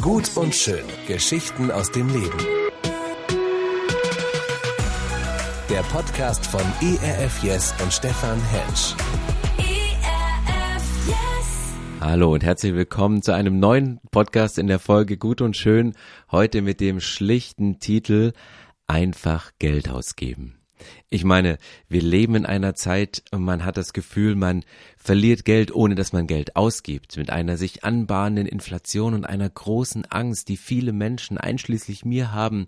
Gut und schön. Geschichten aus dem Leben. Der Podcast von ERF Yes und Stefan Hensch. ERF Yes. Hallo und herzlich willkommen zu einem neuen Podcast in der Folge Gut und Schön. Heute mit dem schlichten Titel Einfach Geld ausgeben. Ich meine, wir leben in einer Zeit man hat das Gefühl, man verliert Geld, ohne dass man Geld ausgibt, mit einer sich anbahnenden Inflation und einer großen Angst, die viele Menschen, einschließlich mir, haben.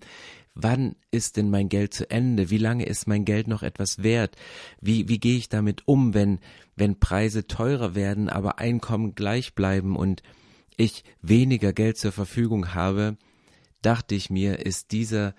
Wann ist denn mein Geld zu Ende? Wie lange ist mein Geld noch etwas wert? Wie, wie gehe ich damit um, wenn, wenn Preise teurer werden, aber Einkommen gleich bleiben und ich weniger Geld zur Verfügung habe? Dachte ich mir, ist dieser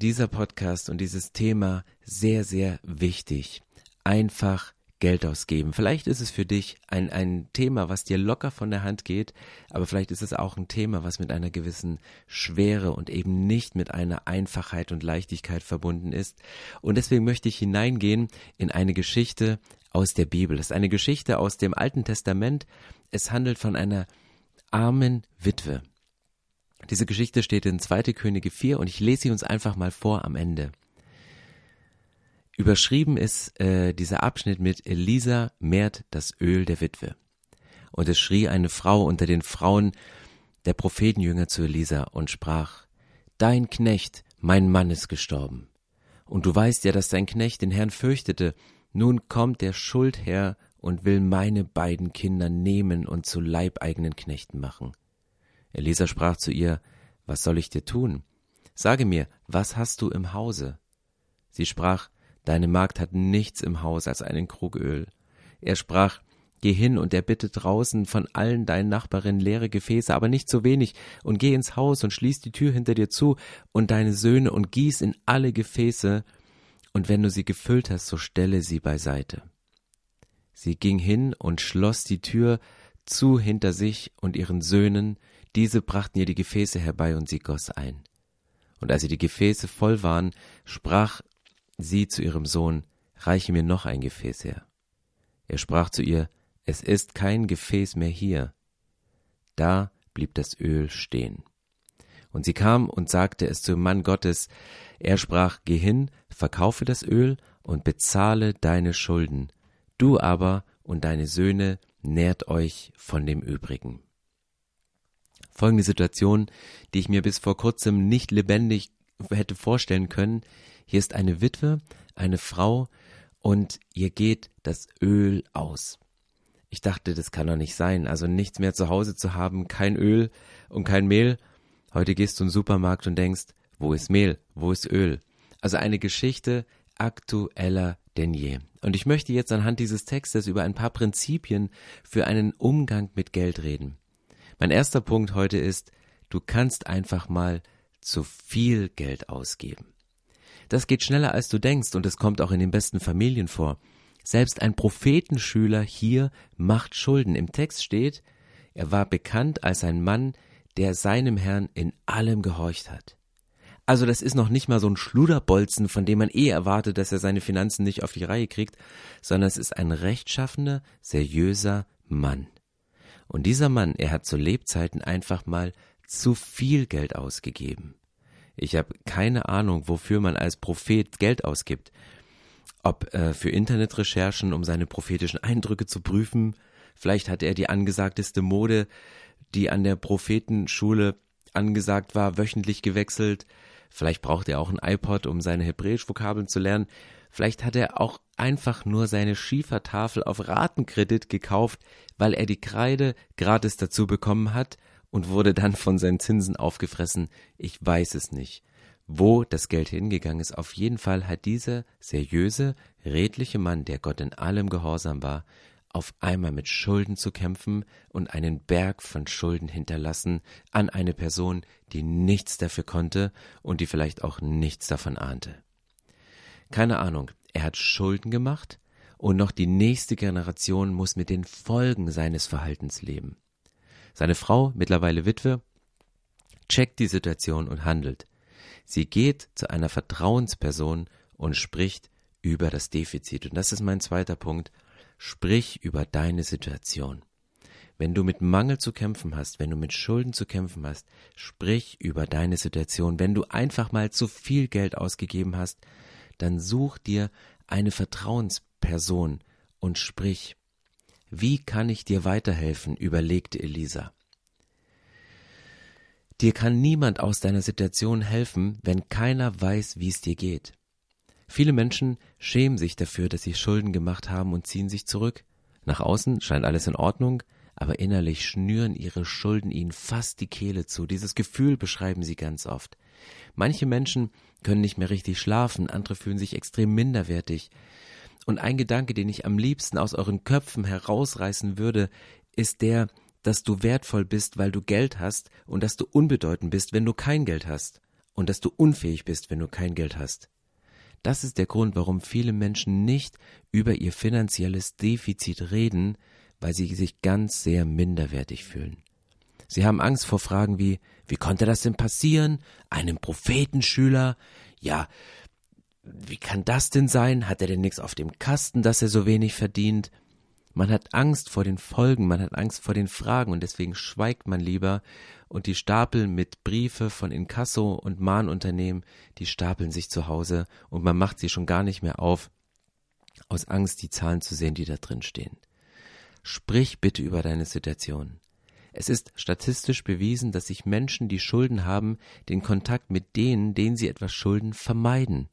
dieser Podcast und dieses Thema sehr, sehr wichtig. Einfach Geld ausgeben. Vielleicht ist es für dich ein, ein Thema, was dir locker von der Hand geht, aber vielleicht ist es auch ein Thema, was mit einer gewissen Schwere und eben nicht mit einer Einfachheit und Leichtigkeit verbunden ist. Und deswegen möchte ich hineingehen in eine Geschichte aus der Bibel. Es ist eine Geschichte aus dem Alten Testament. Es handelt von einer armen Witwe. Diese Geschichte steht in 2. Könige 4 und ich lese sie uns einfach mal vor am Ende. Überschrieben ist äh, dieser Abschnitt mit Elisa mehrt das Öl der Witwe. Und es schrie eine Frau unter den Frauen der Prophetenjünger zu Elisa und sprach, Dein Knecht, mein Mann ist gestorben. Und du weißt ja, dass dein Knecht den Herrn fürchtete. Nun kommt der Schuldherr und will meine beiden Kinder nehmen und zu leibeigenen Knechten machen. Elisa sprach zu ihr, Was soll ich dir tun? Sage mir, was hast du im Hause? Sie sprach, Deine Magd hat nichts im Haus als einen Krug Öl. Er sprach, Geh hin und erbitte draußen von allen deinen Nachbarinnen leere Gefäße, aber nicht so wenig, und geh ins Haus und schließ die Tür hinter dir zu und deine Söhne und gieß in alle Gefäße, und wenn du sie gefüllt hast, so stelle sie beiseite. Sie ging hin und schloss die Tür zu hinter sich und ihren Söhnen, diese brachten ihr die Gefäße herbei und sie goss ein. Und als sie die Gefäße voll waren, sprach sie zu ihrem Sohn, reiche mir noch ein Gefäß her. Er sprach zu ihr, es ist kein Gefäß mehr hier. Da blieb das Öl stehen. Und sie kam und sagte es zum Mann Gottes. Er sprach, Geh hin, verkaufe das Öl und bezahle deine Schulden. Du aber und deine Söhne nährt euch von dem übrigen. Folgende Situation, die ich mir bis vor kurzem nicht lebendig hätte vorstellen können. Hier ist eine Witwe, eine Frau, und ihr geht das Öl aus. Ich dachte, das kann doch nicht sein. Also nichts mehr zu Hause zu haben, kein Öl und kein Mehl. Heute gehst du den Supermarkt und denkst, wo ist Mehl, wo ist Öl? Also eine Geschichte aktueller denn je. Und ich möchte jetzt anhand dieses Textes über ein paar Prinzipien für einen Umgang mit Geld reden. Mein erster Punkt heute ist, du kannst einfach mal zu viel Geld ausgeben. Das geht schneller als du denkst und es kommt auch in den besten Familien vor. Selbst ein Prophetenschüler hier macht Schulden. Im Text steht, er war bekannt als ein Mann, der seinem Herrn in allem gehorcht hat. Also das ist noch nicht mal so ein Schluderbolzen, von dem man eh erwartet, dass er seine Finanzen nicht auf die Reihe kriegt, sondern es ist ein rechtschaffener, seriöser Mann. Und dieser Mann, er hat zu Lebzeiten einfach mal zu viel Geld ausgegeben. Ich habe keine Ahnung, wofür man als Prophet Geld ausgibt. Ob äh, für Internetrecherchen, um seine prophetischen Eindrücke zu prüfen, vielleicht hat er die angesagteste Mode, die an der Prophetenschule angesagt war, wöchentlich gewechselt, Vielleicht braucht er auch ein iPod, um seine Hebräisch-Vokabeln zu lernen. Vielleicht hat er auch einfach nur seine Schiefertafel auf Ratenkredit gekauft, weil er die Kreide gratis dazu bekommen hat und wurde dann von seinen Zinsen aufgefressen. Ich weiß es nicht. Wo das Geld hingegangen ist, auf jeden Fall hat dieser seriöse, redliche Mann, der Gott in allem gehorsam war, auf einmal mit Schulden zu kämpfen und einen Berg von Schulden hinterlassen an eine Person, die nichts dafür konnte und die vielleicht auch nichts davon ahnte. Keine Ahnung, er hat Schulden gemacht und noch die nächste Generation muss mit den Folgen seines Verhaltens leben. Seine Frau, mittlerweile Witwe, checkt die Situation und handelt. Sie geht zu einer Vertrauensperson und spricht über das Defizit. Und das ist mein zweiter Punkt. Sprich über deine Situation. wenn du mit Mangel zu kämpfen hast, wenn du mit Schulden zu kämpfen hast, sprich über deine Situation. Wenn du einfach mal zu viel Geld ausgegeben hast, dann such dir eine Vertrauensperson und sprich. Wie kann ich dir weiterhelfen? überlegte Elisa. Dir kann niemand aus deiner Situation helfen, wenn keiner weiß, wie es dir geht. Viele Menschen schämen sich dafür, dass sie Schulden gemacht haben und ziehen sich zurück. Nach außen scheint alles in Ordnung, aber innerlich schnüren ihre Schulden ihnen fast die Kehle zu. Dieses Gefühl beschreiben sie ganz oft. Manche Menschen können nicht mehr richtig schlafen, andere fühlen sich extrem minderwertig. Und ein Gedanke, den ich am liebsten aus euren Köpfen herausreißen würde, ist der, dass du wertvoll bist, weil du Geld hast und dass du unbedeutend bist, wenn du kein Geld hast und dass du unfähig bist, wenn du kein Geld hast. Das ist der Grund, warum viele Menschen nicht über ihr finanzielles Defizit reden, weil sie sich ganz sehr minderwertig fühlen. Sie haben Angst vor Fragen wie, wie konnte das denn passieren? Einem Prophetenschüler? Ja, wie kann das denn sein? Hat er denn nichts auf dem Kasten, dass er so wenig verdient? Man hat Angst vor den Folgen, man hat Angst vor den Fragen und deswegen schweigt man lieber und die Stapel mit Briefe von Inkasso und Mahnunternehmen, die stapeln sich zu Hause und man macht sie schon gar nicht mehr auf, aus Angst die Zahlen zu sehen, die da drin stehen. Sprich bitte über deine Situation. Es ist statistisch bewiesen, dass sich Menschen, die Schulden haben, den Kontakt mit denen, denen sie etwas schulden, vermeiden.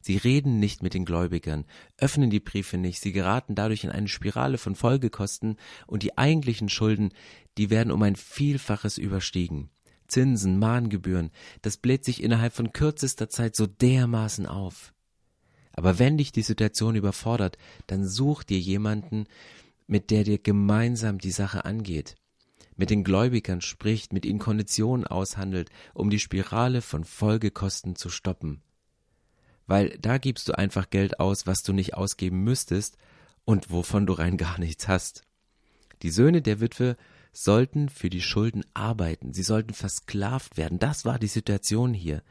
Sie reden nicht mit den Gläubigern, öffnen die Briefe nicht, sie geraten dadurch in eine Spirale von Folgekosten und die eigentlichen Schulden, die werden um ein Vielfaches überstiegen. Zinsen, Mahngebühren, das bläht sich innerhalb von kürzester Zeit so dermaßen auf. Aber wenn dich die Situation überfordert, dann such dir jemanden, mit der dir gemeinsam die Sache angeht, mit den Gläubigern spricht, mit ihnen Konditionen aushandelt, um die Spirale von Folgekosten zu stoppen weil da gibst du einfach Geld aus, was du nicht ausgeben müsstest und wovon du rein gar nichts hast. Die Söhne der Witwe sollten für die Schulden arbeiten, sie sollten versklavt werden. Das war die Situation hier.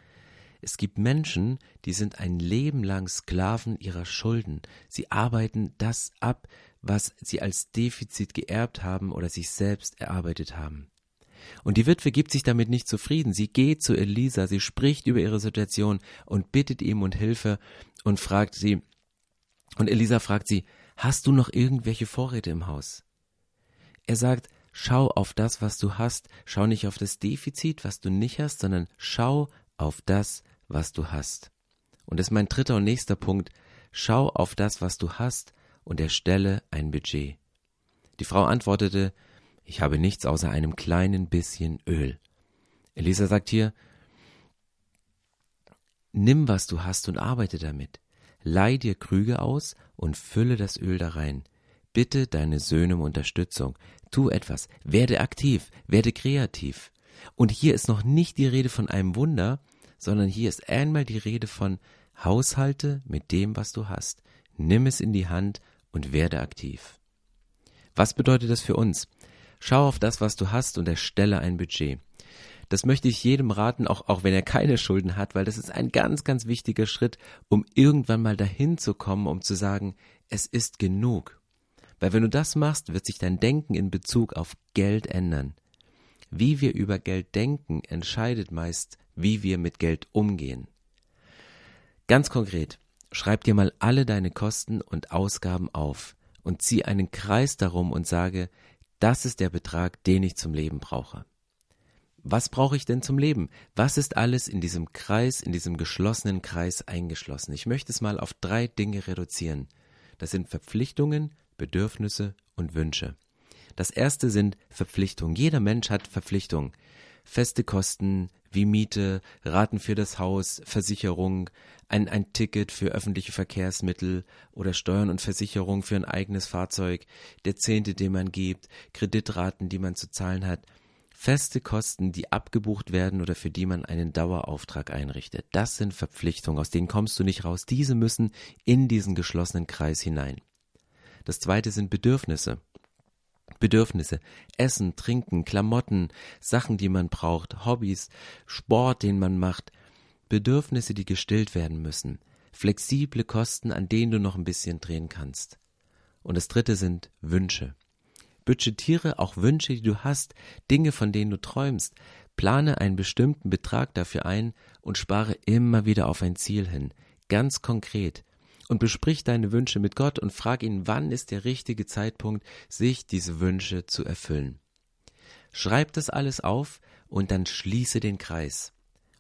Es gibt Menschen, die sind ein Leben lang Sklaven ihrer Schulden. Sie arbeiten das ab, was sie als Defizit geerbt haben oder sich selbst erarbeitet haben. Und die Witwe gibt sich damit nicht zufrieden. Sie geht zu Elisa, sie spricht über ihre Situation und bittet ihm um Hilfe und fragt sie, und Elisa fragt sie, hast du noch irgendwelche Vorräte im Haus? Er sagt, schau auf das, was du hast, schau nicht auf das Defizit, was du nicht hast, sondern schau auf das, was du hast. Und das ist mein dritter und nächster Punkt, schau auf das, was du hast und erstelle ein Budget. Die Frau antwortete, ich habe nichts außer einem kleinen bisschen Öl. Elisa sagt hier, nimm, was du hast und arbeite damit. Leih dir Krüge aus und fülle das Öl da rein. Bitte deine Söhne um Unterstützung. Tu etwas. Werde aktiv. Werde kreativ. Und hier ist noch nicht die Rede von einem Wunder, sondern hier ist einmal die Rede von Haushalte mit dem, was du hast. Nimm es in die Hand und werde aktiv. Was bedeutet das für uns? Schau auf das, was du hast und erstelle ein Budget. Das möchte ich jedem raten, auch, auch wenn er keine Schulden hat, weil das ist ein ganz, ganz wichtiger Schritt, um irgendwann mal dahin zu kommen, um zu sagen, es ist genug. Weil wenn du das machst, wird sich dein Denken in Bezug auf Geld ändern. Wie wir über Geld denken, entscheidet meist, wie wir mit Geld umgehen. Ganz konkret, schreib dir mal alle deine Kosten und Ausgaben auf und zieh einen Kreis darum und sage, das ist der Betrag, den ich zum Leben brauche. Was brauche ich denn zum Leben? Was ist alles in diesem Kreis, in diesem geschlossenen Kreis eingeschlossen? Ich möchte es mal auf drei Dinge reduzieren. Das sind Verpflichtungen, Bedürfnisse und Wünsche. Das erste sind Verpflichtungen. Jeder Mensch hat Verpflichtungen. Feste Kosten wie Miete, Raten für das Haus, Versicherung, ein, ein Ticket für öffentliche Verkehrsmittel oder Steuern und Versicherung für ein eigenes Fahrzeug, der Zehnte, den man gibt, Kreditraten, die man zu zahlen hat, feste Kosten, die abgebucht werden oder für die man einen Dauerauftrag einrichtet. Das sind Verpflichtungen, aus denen kommst du nicht raus. Diese müssen in diesen geschlossenen Kreis hinein. Das zweite sind Bedürfnisse. Bedürfnisse. Essen, Trinken, Klamotten, Sachen, die man braucht, Hobbys, Sport, den man macht. Bedürfnisse, die gestillt werden müssen. Flexible Kosten, an denen du noch ein bisschen drehen kannst. Und das dritte sind Wünsche. Budgetiere auch Wünsche, die du hast, Dinge, von denen du träumst. Plane einen bestimmten Betrag dafür ein und spare immer wieder auf ein Ziel hin. Ganz konkret. Und besprich deine Wünsche mit Gott und frag ihn, wann ist der richtige Zeitpunkt, sich diese Wünsche zu erfüllen. Schreib das alles auf und dann schließe den Kreis.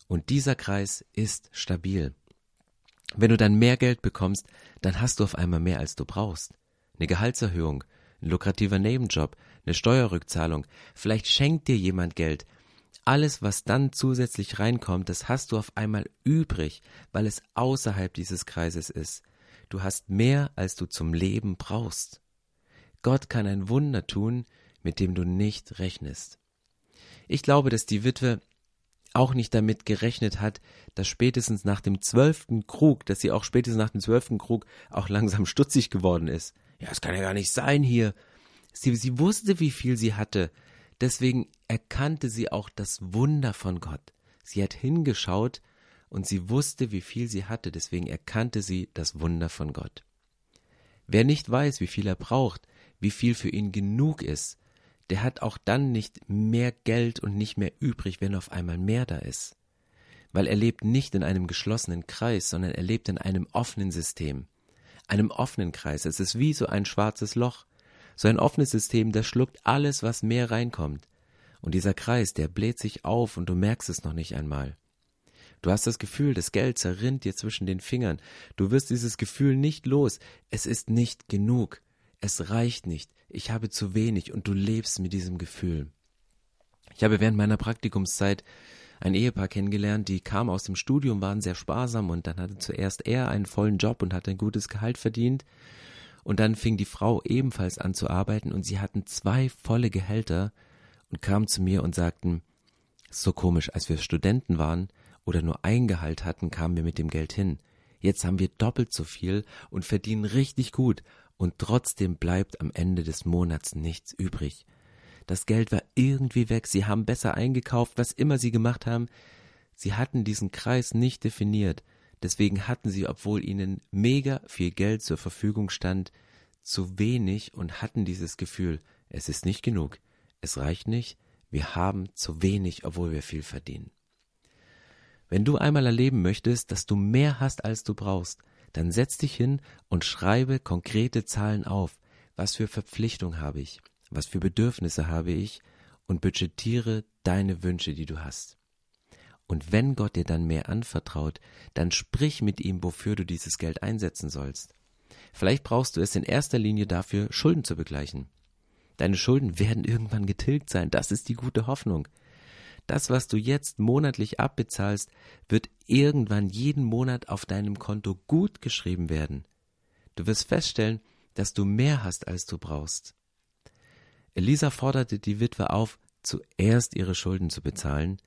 Und dieser Kreis ist stabil. Wenn du dann mehr Geld bekommst, dann hast du auf einmal mehr, als du brauchst. Eine Gehaltserhöhung, ein lukrativer Nebenjob, eine Steuerrückzahlung, vielleicht schenkt dir jemand Geld. Alles, was dann zusätzlich reinkommt, das hast du auf einmal übrig, weil es außerhalb dieses Kreises ist. Du hast mehr, als du zum Leben brauchst. Gott kann ein Wunder tun, mit dem du nicht rechnest. Ich glaube, dass die Witwe auch nicht damit gerechnet hat, dass spätestens nach dem zwölften Krug, dass sie auch spätestens nach dem zwölften Krug auch langsam stutzig geworden ist. Ja, es kann ja gar nicht sein hier. Sie, sie wusste, wie viel sie hatte. Deswegen erkannte sie auch das Wunder von Gott. Sie hat hingeschaut und sie wusste, wie viel sie hatte. Deswegen erkannte sie das Wunder von Gott. Wer nicht weiß, wie viel er braucht, wie viel für ihn genug ist, der hat auch dann nicht mehr Geld und nicht mehr übrig, wenn auf einmal mehr da ist. Weil er lebt nicht in einem geschlossenen Kreis, sondern er lebt in einem offenen System. Einem offenen Kreis. Es ist wie so ein schwarzes Loch. So ein offenes System, das schluckt alles, was mehr reinkommt. Und dieser Kreis, der bläht sich auf und du merkst es noch nicht einmal. Du hast das Gefühl, das Geld zerrinnt dir zwischen den Fingern. Du wirst dieses Gefühl nicht los. Es ist nicht genug. Es reicht nicht ich habe zu wenig und du lebst mit diesem Gefühl. Ich habe während meiner Praktikumszeit ein Ehepaar kennengelernt, die kam aus dem Studium, waren sehr sparsam und dann hatte zuerst er einen vollen Job und hat ein gutes Gehalt verdient. Und dann fing die Frau ebenfalls an zu arbeiten und sie hatten zwei volle Gehälter und kamen zu mir und sagten, so komisch, als wir Studenten waren oder nur ein Gehalt hatten, kamen wir mit dem Geld hin. Jetzt haben wir doppelt so viel und verdienen richtig gut und trotzdem bleibt am Ende des Monats nichts übrig. Das Geld war irgendwie weg, sie haben besser eingekauft, was immer sie gemacht haben. Sie hatten diesen Kreis nicht definiert, deswegen hatten sie, obwohl ihnen mega viel Geld zur Verfügung stand, zu wenig und hatten dieses Gefühl, es ist nicht genug, es reicht nicht, wir haben zu wenig, obwohl wir viel verdienen. Wenn du einmal erleben möchtest, dass du mehr hast, als du brauchst, dann setz dich hin und schreibe konkrete Zahlen auf. Was für Verpflichtung habe ich? Was für Bedürfnisse habe ich? Und budgetiere deine Wünsche, die du hast. Und wenn Gott dir dann mehr anvertraut, dann sprich mit ihm, wofür du dieses Geld einsetzen sollst. Vielleicht brauchst du es in erster Linie dafür, Schulden zu begleichen. Deine Schulden werden irgendwann getilgt sein, das ist die gute Hoffnung. Das, was du jetzt monatlich abbezahlst, wird irgendwann jeden Monat auf deinem Konto gut geschrieben werden. Du wirst feststellen, dass du mehr hast, als du brauchst. Elisa forderte die Witwe auf, zuerst ihre Schulden zu bezahlen,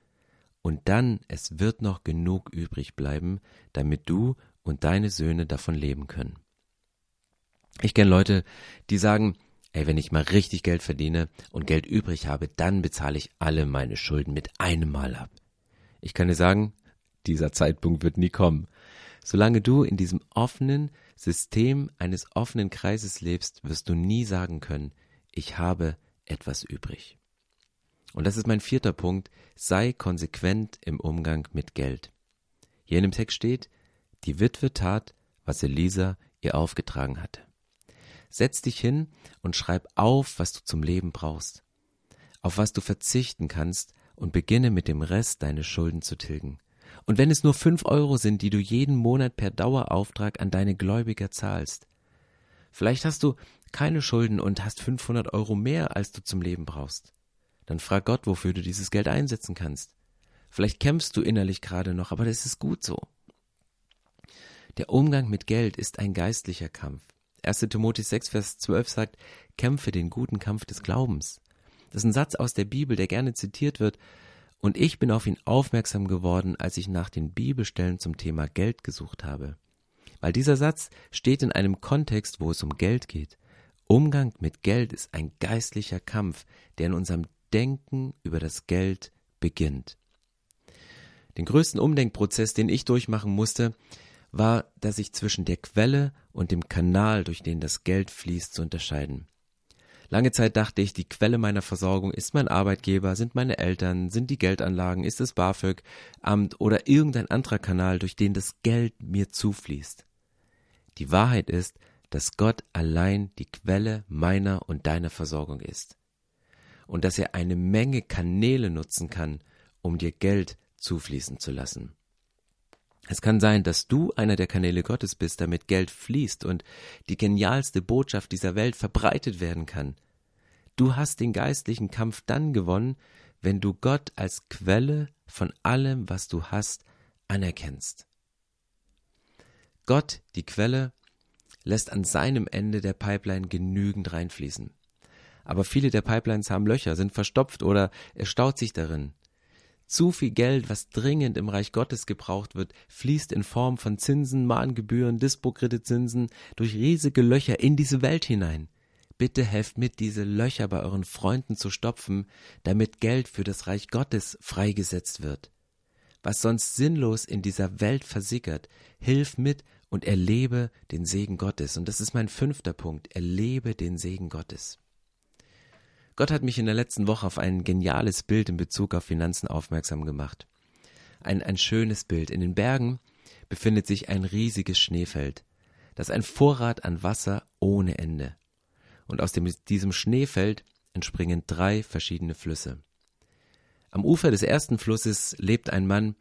und dann es wird noch genug übrig bleiben, damit du und deine Söhne davon leben können. Ich kenne Leute, die sagen, Ey, wenn ich mal richtig Geld verdiene und Geld übrig habe, dann bezahle ich alle meine Schulden mit einem Mal ab. Ich kann dir sagen, dieser Zeitpunkt wird nie kommen. Solange du in diesem offenen System eines offenen Kreises lebst, wirst du nie sagen können, ich habe etwas übrig. Und das ist mein vierter Punkt, sei konsequent im Umgang mit Geld. Hier in dem Text steht, die Witwe tat, was Elisa ihr aufgetragen hatte. Setz dich hin und schreib auf, was du zum Leben brauchst, auf was du verzichten kannst und beginne mit dem Rest deine Schulden zu tilgen. Und wenn es nur fünf Euro sind, die du jeden Monat per Dauerauftrag an deine Gläubiger zahlst. Vielleicht hast du keine Schulden und hast 500 Euro mehr, als du zum Leben brauchst. Dann frag Gott, wofür du dieses Geld einsetzen kannst. Vielleicht kämpfst du innerlich gerade noch, aber das ist gut so. Der Umgang mit Geld ist ein geistlicher Kampf. 1. Timotheus 6, Vers 12 sagt, kämpfe den guten Kampf des Glaubens. Das ist ein Satz aus der Bibel, der gerne zitiert wird. Und ich bin auf ihn aufmerksam geworden, als ich nach den Bibelstellen zum Thema Geld gesucht habe. Weil dieser Satz steht in einem Kontext, wo es um Geld geht. Umgang mit Geld ist ein geistlicher Kampf, der in unserem Denken über das Geld beginnt. Den größten Umdenkprozess, den ich durchmachen musste, war, dass sich zwischen der Quelle und dem Kanal, durch den das Geld fließt, zu unterscheiden. Lange Zeit dachte ich, die Quelle meiner Versorgung ist mein Arbeitgeber, sind meine Eltern, sind die Geldanlagen, ist das BAföG, Amt oder irgendein anderer Kanal, durch den das Geld mir zufließt. Die Wahrheit ist, dass Gott allein die Quelle meiner und deiner Versorgung ist. Und dass er eine Menge Kanäle nutzen kann, um dir Geld zufließen zu lassen. Es kann sein, dass du einer der Kanäle Gottes bist, damit Geld fließt und die genialste Botschaft dieser Welt verbreitet werden kann. Du hast den geistlichen Kampf dann gewonnen, wenn du Gott als Quelle von allem, was du hast, anerkennst. Gott, die Quelle, lässt an seinem Ende der Pipeline genügend reinfließen. Aber viele der Pipelines haben Löcher, sind verstopft oder er staut sich darin. Zu viel Geld, was dringend im Reich Gottes gebraucht wird, fließt in Form von Zinsen, Mahngebühren, Dispokreditzinsen durch riesige Löcher in diese Welt hinein. Bitte helft mit, diese Löcher bei euren Freunden zu stopfen, damit Geld für das Reich Gottes freigesetzt wird. Was sonst sinnlos in dieser Welt versickert, hilf mit und erlebe den Segen Gottes. Und das ist mein fünfter Punkt. Erlebe den Segen Gottes. Gott hat mich in der letzten Woche auf ein geniales Bild in Bezug auf Finanzen aufmerksam gemacht. Ein, ein schönes Bild. In den Bergen befindet sich ein riesiges Schneefeld. Das ist ein Vorrat an Wasser ohne Ende. Und aus dem, diesem Schneefeld entspringen drei verschiedene Flüsse. Am Ufer des ersten Flusses lebt ein Mann.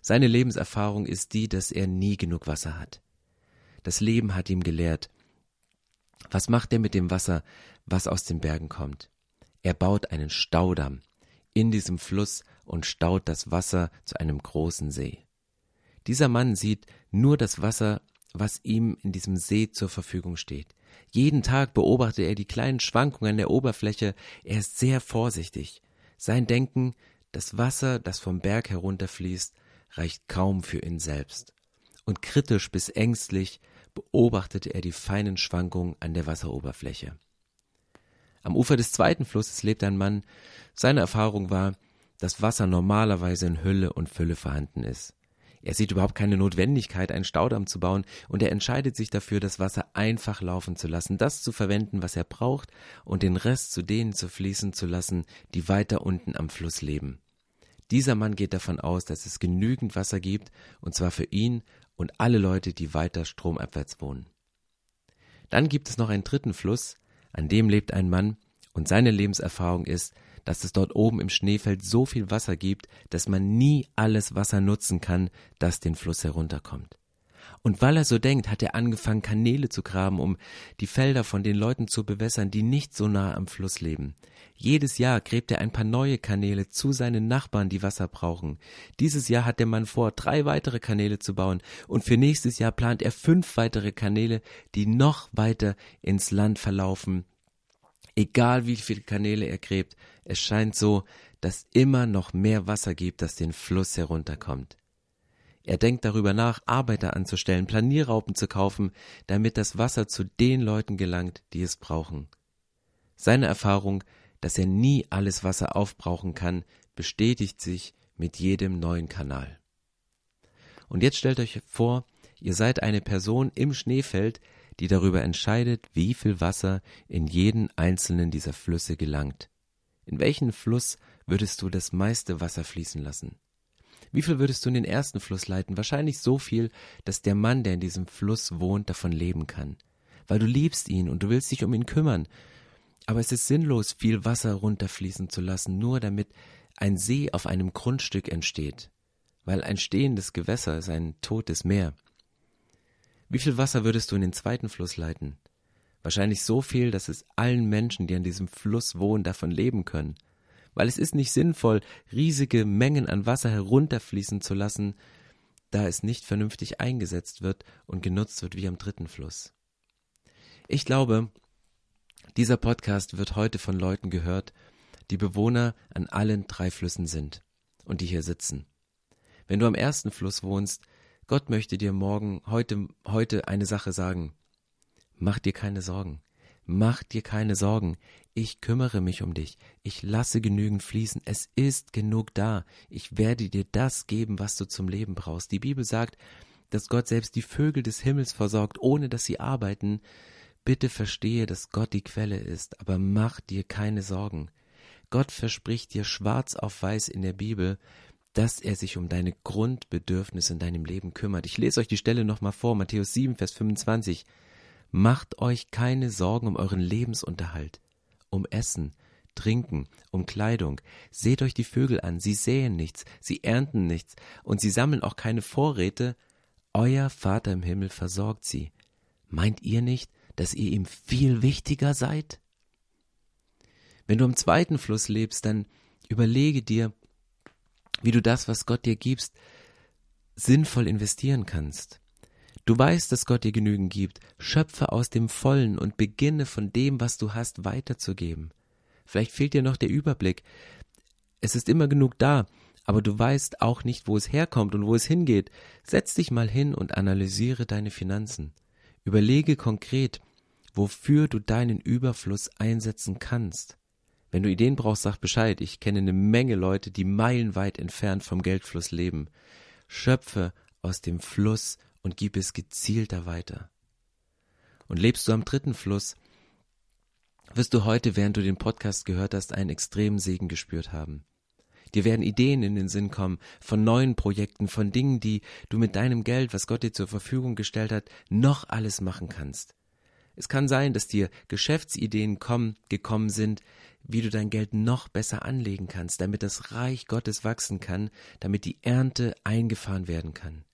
Seine Lebenserfahrung ist die, dass er nie genug Wasser hat. Das Leben hat ihm gelehrt. Was macht er mit dem Wasser, was aus den Bergen kommt? Er baut einen Staudamm in diesem Fluss und staut das Wasser zu einem großen See. Dieser Mann sieht nur das Wasser, was ihm in diesem See zur Verfügung steht. Jeden Tag beobachtet er die kleinen Schwankungen an der Oberfläche, er ist sehr vorsichtig. Sein Denken, das Wasser, das vom Berg herunterfließt, reicht kaum für ihn selbst. Und kritisch bis ängstlich beobachtete er die feinen Schwankungen an der Wasseroberfläche. Am Ufer des zweiten Flusses lebt ein Mann. Seine Erfahrung war, dass Wasser normalerweise in Hülle und Fülle vorhanden ist. Er sieht überhaupt keine Notwendigkeit, einen Staudamm zu bauen, und er entscheidet sich dafür, das Wasser einfach laufen zu lassen, das zu verwenden, was er braucht, und den Rest zu denen zu fließen zu lassen, die weiter unten am Fluss leben. Dieser Mann geht davon aus, dass es genügend Wasser gibt, und zwar für ihn und alle Leute, die weiter stromabwärts wohnen. Dann gibt es noch einen dritten Fluss, an dem lebt ein Mann, und seine Lebenserfahrung ist, dass es dort oben im Schneefeld so viel Wasser gibt, dass man nie alles Wasser nutzen kann, das den Fluss herunterkommt. Und weil er so denkt, hat er angefangen, Kanäle zu graben, um die Felder von den Leuten zu bewässern, die nicht so nah am Fluss leben. Jedes Jahr gräbt er ein paar neue Kanäle zu seinen Nachbarn, die Wasser brauchen. Dieses Jahr hat der Mann vor, drei weitere Kanäle zu bauen, und für nächstes Jahr plant er fünf weitere Kanäle, die noch weiter ins Land verlaufen. Egal wie viele Kanäle er gräbt, es scheint so, dass immer noch mehr Wasser gibt, das den Fluss herunterkommt. Er denkt darüber nach, Arbeiter anzustellen, Planierraupen zu kaufen, damit das Wasser zu den Leuten gelangt, die es brauchen. Seine Erfahrung, dass er nie alles Wasser aufbrauchen kann, bestätigt sich mit jedem neuen Kanal. Und jetzt stellt euch vor, ihr seid eine Person im Schneefeld, die darüber entscheidet, wie viel Wasser in jeden einzelnen dieser Flüsse gelangt. In welchen Fluss würdest du das meiste Wasser fließen lassen? Wie viel würdest du in den ersten Fluss leiten? Wahrscheinlich so viel, dass der Mann, der in diesem Fluss wohnt, davon leben kann. Weil du liebst ihn und du willst dich um ihn kümmern. Aber es ist sinnlos, viel Wasser runterfließen zu lassen, nur damit ein See auf einem Grundstück entsteht. Weil ein stehendes Gewässer ist ein totes Meer. Wie viel Wasser würdest du in den zweiten Fluss leiten? Wahrscheinlich so viel, dass es allen Menschen, die an diesem Fluss wohnen, davon leben können weil es ist nicht sinnvoll, riesige Mengen an Wasser herunterfließen zu lassen, da es nicht vernünftig eingesetzt wird und genutzt wird wie am dritten Fluss. Ich glaube, dieser Podcast wird heute von Leuten gehört, die Bewohner an allen drei Flüssen sind und die hier sitzen. Wenn du am ersten Fluss wohnst, Gott möchte dir morgen, heute, heute eine Sache sagen. Mach dir keine Sorgen. Mach dir keine Sorgen. Ich kümmere mich um dich. Ich lasse genügend fließen. Es ist genug da. Ich werde dir das geben, was du zum Leben brauchst. Die Bibel sagt, dass Gott selbst die Vögel des Himmels versorgt, ohne dass sie arbeiten. Bitte verstehe, dass Gott die Quelle ist, aber mach dir keine Sorgen. Gott verspricht dir schwarz auf weiß in der Bibel, dass er sich um deine Grundbedürfnisse in deinem Leben kümmert. Ich lese euch die Stelle nochmal vor, Matthäus 7, Vers 25. Macht euch keine Sorgen um euren Lebensunterhalt, um Essen, Trinken, um Kleidung. Seht euch die Vögel an, sie säen nichts, sie ernten nichts, und sie sammeln auch keine Vorräte. Euer Vater im Himmel versorgt sie. Meint ihr nicht, dass ihr ihm viel wichtiger seid? Wenn du am zweiten Fluss lebst, dann überlege dir, wie du das, was Gott dir gibst, sinnvoll investieren kannst. Du weißt, dass Gott dir genügend gibt. Schöpfe aus dem Vollen und beginne von dem, was du hast, weiterzugeben. Vielleicht fehlt dir noch der Überblick. Es ist immer genug da, aber du weißt auch nicht, wo es herkommt und wo es hingeht. Setz dich mal hin und analysiere deine Finanzen. Überlege konkret, wofür du deinen Überfluss einsetzen kannst. Wenn du Ideen brauchst, sag Bescheid. Ich kenne eine Menge Leute, die meilenweit entfernt vom Geldfluss leben. Schöpfe aus dem Fluss und gib es gezielter weiter. Und lebst du am dritten Fluss, wirst du heute, während du den Podcast gehört hast, einen extremen Segen gespürt haben. Dir werden Ideen in den Sinn kommen von neuen Projekten, von Dingen, die du mit deinem Geld, was Gott dir zur Verfügung gestellt hat, noch alles machen kannst. Es kann sein, dass dir Geschäftsideen kommen, gekommen sind, wie du dein Geld noch besser anlegen kannst, damit das Reich Gottes wachsen kann, damit die Ernte eingefahren werden kann.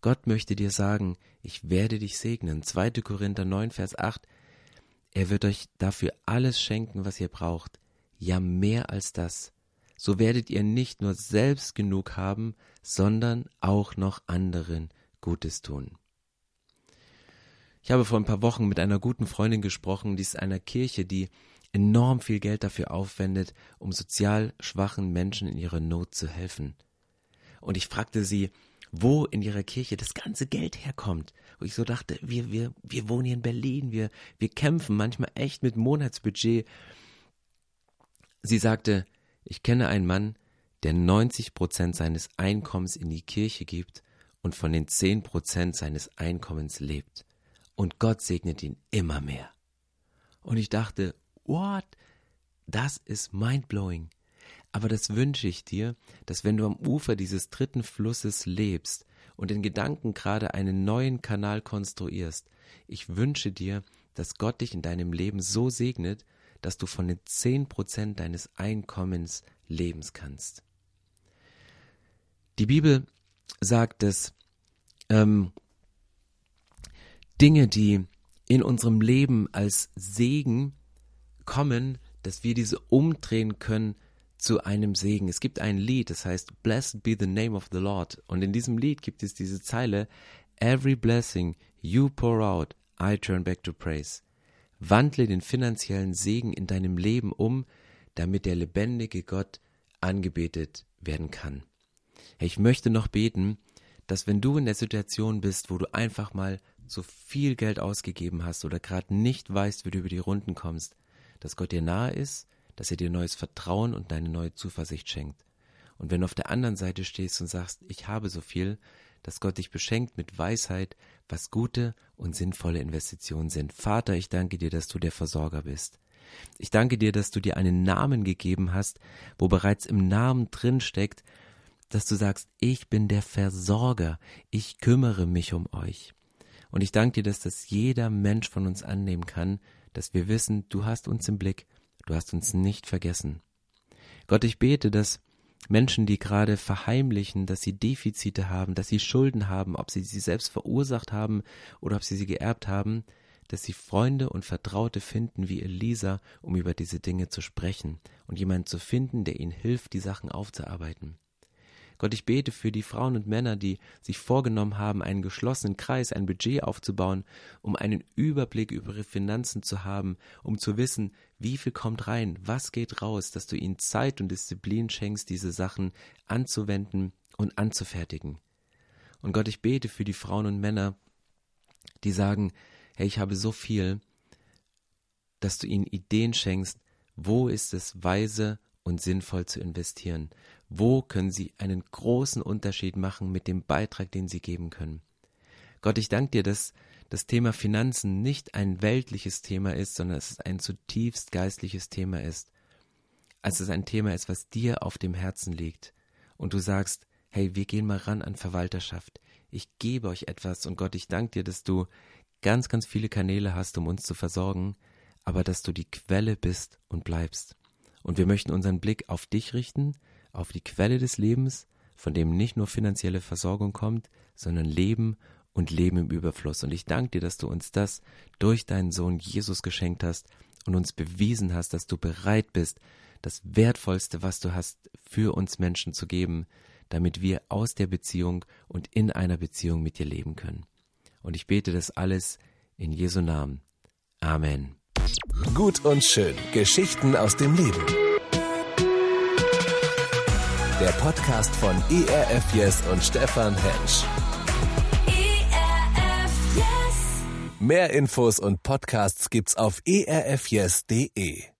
Gott möchte dir sagen, ich werde dich segnen. 2. Korinther 9, Vers 8 er wird euch dafür alles schenken, was ihr braucht, ja mehr als das. So werdet ihr nicht nur selbst genug haben, sondern auch noch anderen Gutes tun. Ich habe vor ein paar Wochen mit einer guten Freundin gesprochen, die ist einer Kirche, die enorm viel Geld dafür aufwendet, um sozial schwachen Menschen in ihrer Not zu helfen. Und ich fragte sie, wo in ihrer Kirche das ganze Geld herkommt. Wo ich so dachte, wir, wir, wir wohnen hier in Berlin, wir, wir kämpfen manchmal echt mit Monatsbudget. Sie sagte, ich kenne einen Mann, der 90 Prozent seines Einkommens in die Kirche gibt und von den 10 Prozent seines Einkommens lebt. Und Gott segnet ihn immer mehr. Und ich dachte, what? Das ist mindblowing. Aber das wünsche ich dir, dass wenn du am Ufer dieses dritten Flusses lebst und in Gedanken gerade einen neuen Kanal konstruierst, ich wünsche dir, dass Gott dich in deinem Leben so segnet, dass du von den zehn Prozent deines Einkommens leben kannst. Die Bibel sagt, dass ähm, Dinge, die in unserem Leben als Segen kommen, dass wir diese umdrehen können zu einem Segen. Es gibt ein Lied, das heißt Blessed be the name of the Lord. Und in diesem Lied gibt es diese Zeile Every blessing you pour out, I turn back to praise. Wandle den finanziellen Segen in deinem Leben um, damit der lebendige Gott angebetet werden kann. Ich möchte noch beten, dass wenn du in der Situation bist, wo du einfach mal so viel Geld ausgegeben hast oder gerade nicht weißt, wie du über die Runden kommst, dass Gott dir nahe ist dass er dir neues Vertrauen und eine neue Zuversicht schenkt. Und wenn du auf der anderen Seite stehst und sagst, ich habe so viel, dass Gott dich beschenkt mit Weisheit, was gute und sinnvolle Investitionen sind. Vater, ich danke dir, dass du der Versorger bist. Ich danke dir, dass du dir einen Namen gegeben hast, wo bereits im Namen drin steckt, dass du sagst, ich bin der Versorger, ich kümmere mich um euch. Und ich danke dir, dass das jeder Mensch von uns annehmen kann, dass wir wissen, du hast uns im Blick Du hast uns nicht vergessen. Gott, ich bete, dass Menschen, die gerade verheimlichen, dass sie Defizite haben, dass sie Schulden haben, ob sie sie selbst verursacht haben oder ob sie sie geerbt haben, dass sie Freunde und Vertraute finden wie Elisa, um über diese Dinge zu sprechen und jemanden zu finden, der ihnen hilft, die Sachen aufzuarbeiten. Gott, ich bete für die Frauen und Männer, die sich vorgenommen haben, einen geschlossenen Kreis, ein Budget aufzubauen, um einen Überblick über ihre Finanzen zu haben, um zu wissen, wie viel kommt rein, was geht raus, dass du ihnen Zeit und Disziplin schenkst, diese Sachen anzuwenden und anzufertigen. Und Gott, ich bete für die Frauen und Männer, die sagen, hey, ich habe so viel, dass du ihnen Ideen schenkst, wo ist es weise und sinnvoll zu investieren? Wo können sie einen großen Unterschied machen mit dem Beitrag, den sie geben können? Gott, ich danke dir, dass das Thema Finanzen nicht ein weltliches Thema ist, sondern dass es ein zutiefst geistliches Thema ist. Als es ein Thema ist, was dir auf dem Herzen liegt. Und du sagst, hey, wir gehen mal ran an Verwalterschaft. Ich gebe euch etwas und Gott, ich danke dir, dass du ganz, ganz viele Kanäle hast, um uns zu versorgen, aber dass du die Quelle bist und bleibst. Und wir möchten unseren Blick auf dich richten, auf die Quelle des Lebens, von dem nicht nur finanzielle Versorgung kommt, sondern Leben und Leben im Überfluss. Und ich danke dir, dass du uns das durch deinen Sohn Jesus geschenkt hast und uns bewiesen hast, dass du bereit bist, das Wertvollste, was du hast, für uns Menschen zu geben, damit wir aus der Beziehung und in einer Beziehung mit dir leben können. Und ich bete das alles in Jesu Namen. Amen. Gut und schön. Geschichten aus dem Leben. Der Podcast von ERF Yes und Stefan Hensch. ERF Yes. Mehr Infos und Podcasts gibt's auf erfyes.de.